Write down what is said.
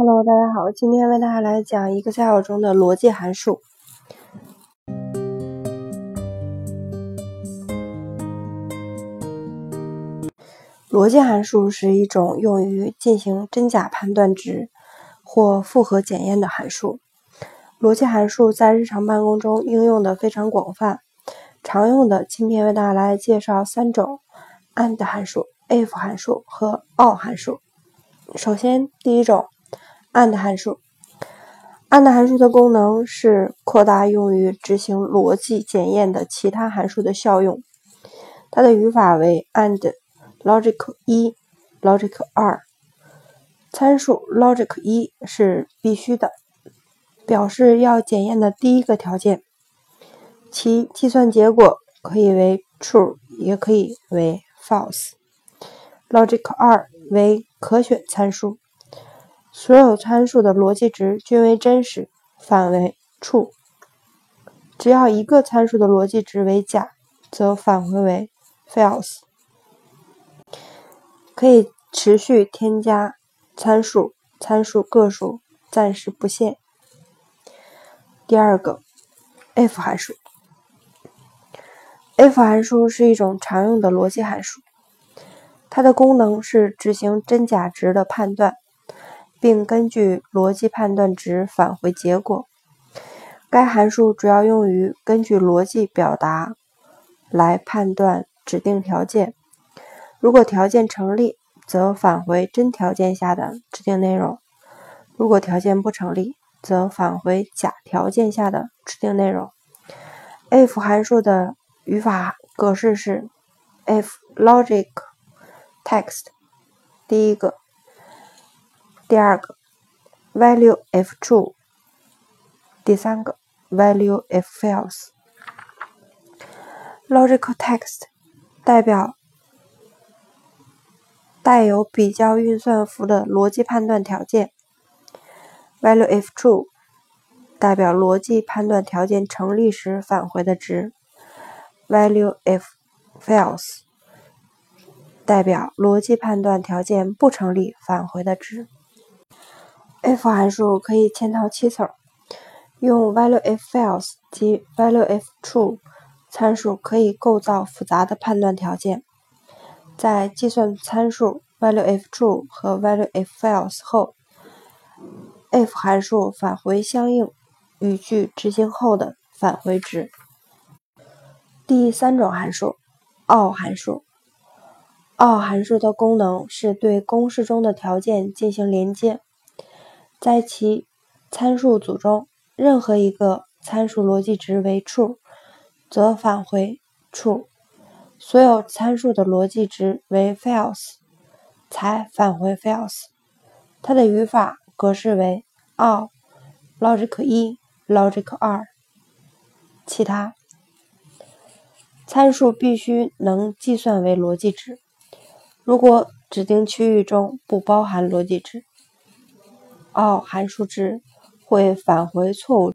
Hello，大家好，今天为大家来讲 Excel 中的逻辑函数。逻辑函数是一种用于进行真假判断值或复合检验的函数。逻辑函数在日常办公中应用的非常广泛，常用的今天为大家来介绍三种：and 函数、if 函数和 or 函数。首先，第一种。And 函数，and 函数的功能是扩大用于执行逻辑检验的其他函数的效用。它的语法为 and logic 一，logic 二。参数 logic 一是必须的，表示要检验的第一个条件，其计算结果可以为 true，也可以为 false。logic 二为可选参数。所有参数的逻辑值均为真实，返为 true。只要一个参数的逻辑值为假，则返回为 false。可以持续添加参数，参数个数暂时不限。第二个，if 函数。if 函数是一种常用的逻辑函数，它的功能是执行真假值的判断。并根据逻辑判断值返回结果。该函数主要用于根据逻辑表达来判断指定条件。如果条件成立，则返回真条件下的指定内容；如果条件不成立，则返回假条件下的指定内容。if 函数的语法格式是：if logic text 第一个。第二个，value if true。第三个，value if false。logical text 代表带有比较运算符的逻辑判断条件。value if true 代表逻辑判断条件成立时返回的值。value if false 代表逻辑判断条件不成立返回的值。If 函数可以嵌套七层，用 value if false 及 value if true 参数可以构造复杂的判断条件。在计算参数 value if true 和 value if false 后，if 函数返回相应语句执行后的返回值。第三种函数，or 函数。or 函数的功能是对公式中的条件进行连接。在其参数组中，任何一个参数逻辑值为 true，则返回 true；所有参数的逻辑值为 false，才返回 false。它的语法格式为 or logic 一，logic 二，其他参数必须能计算为逻辑值。如果指定区域中不包含逻辑值哦函数值会返回错误。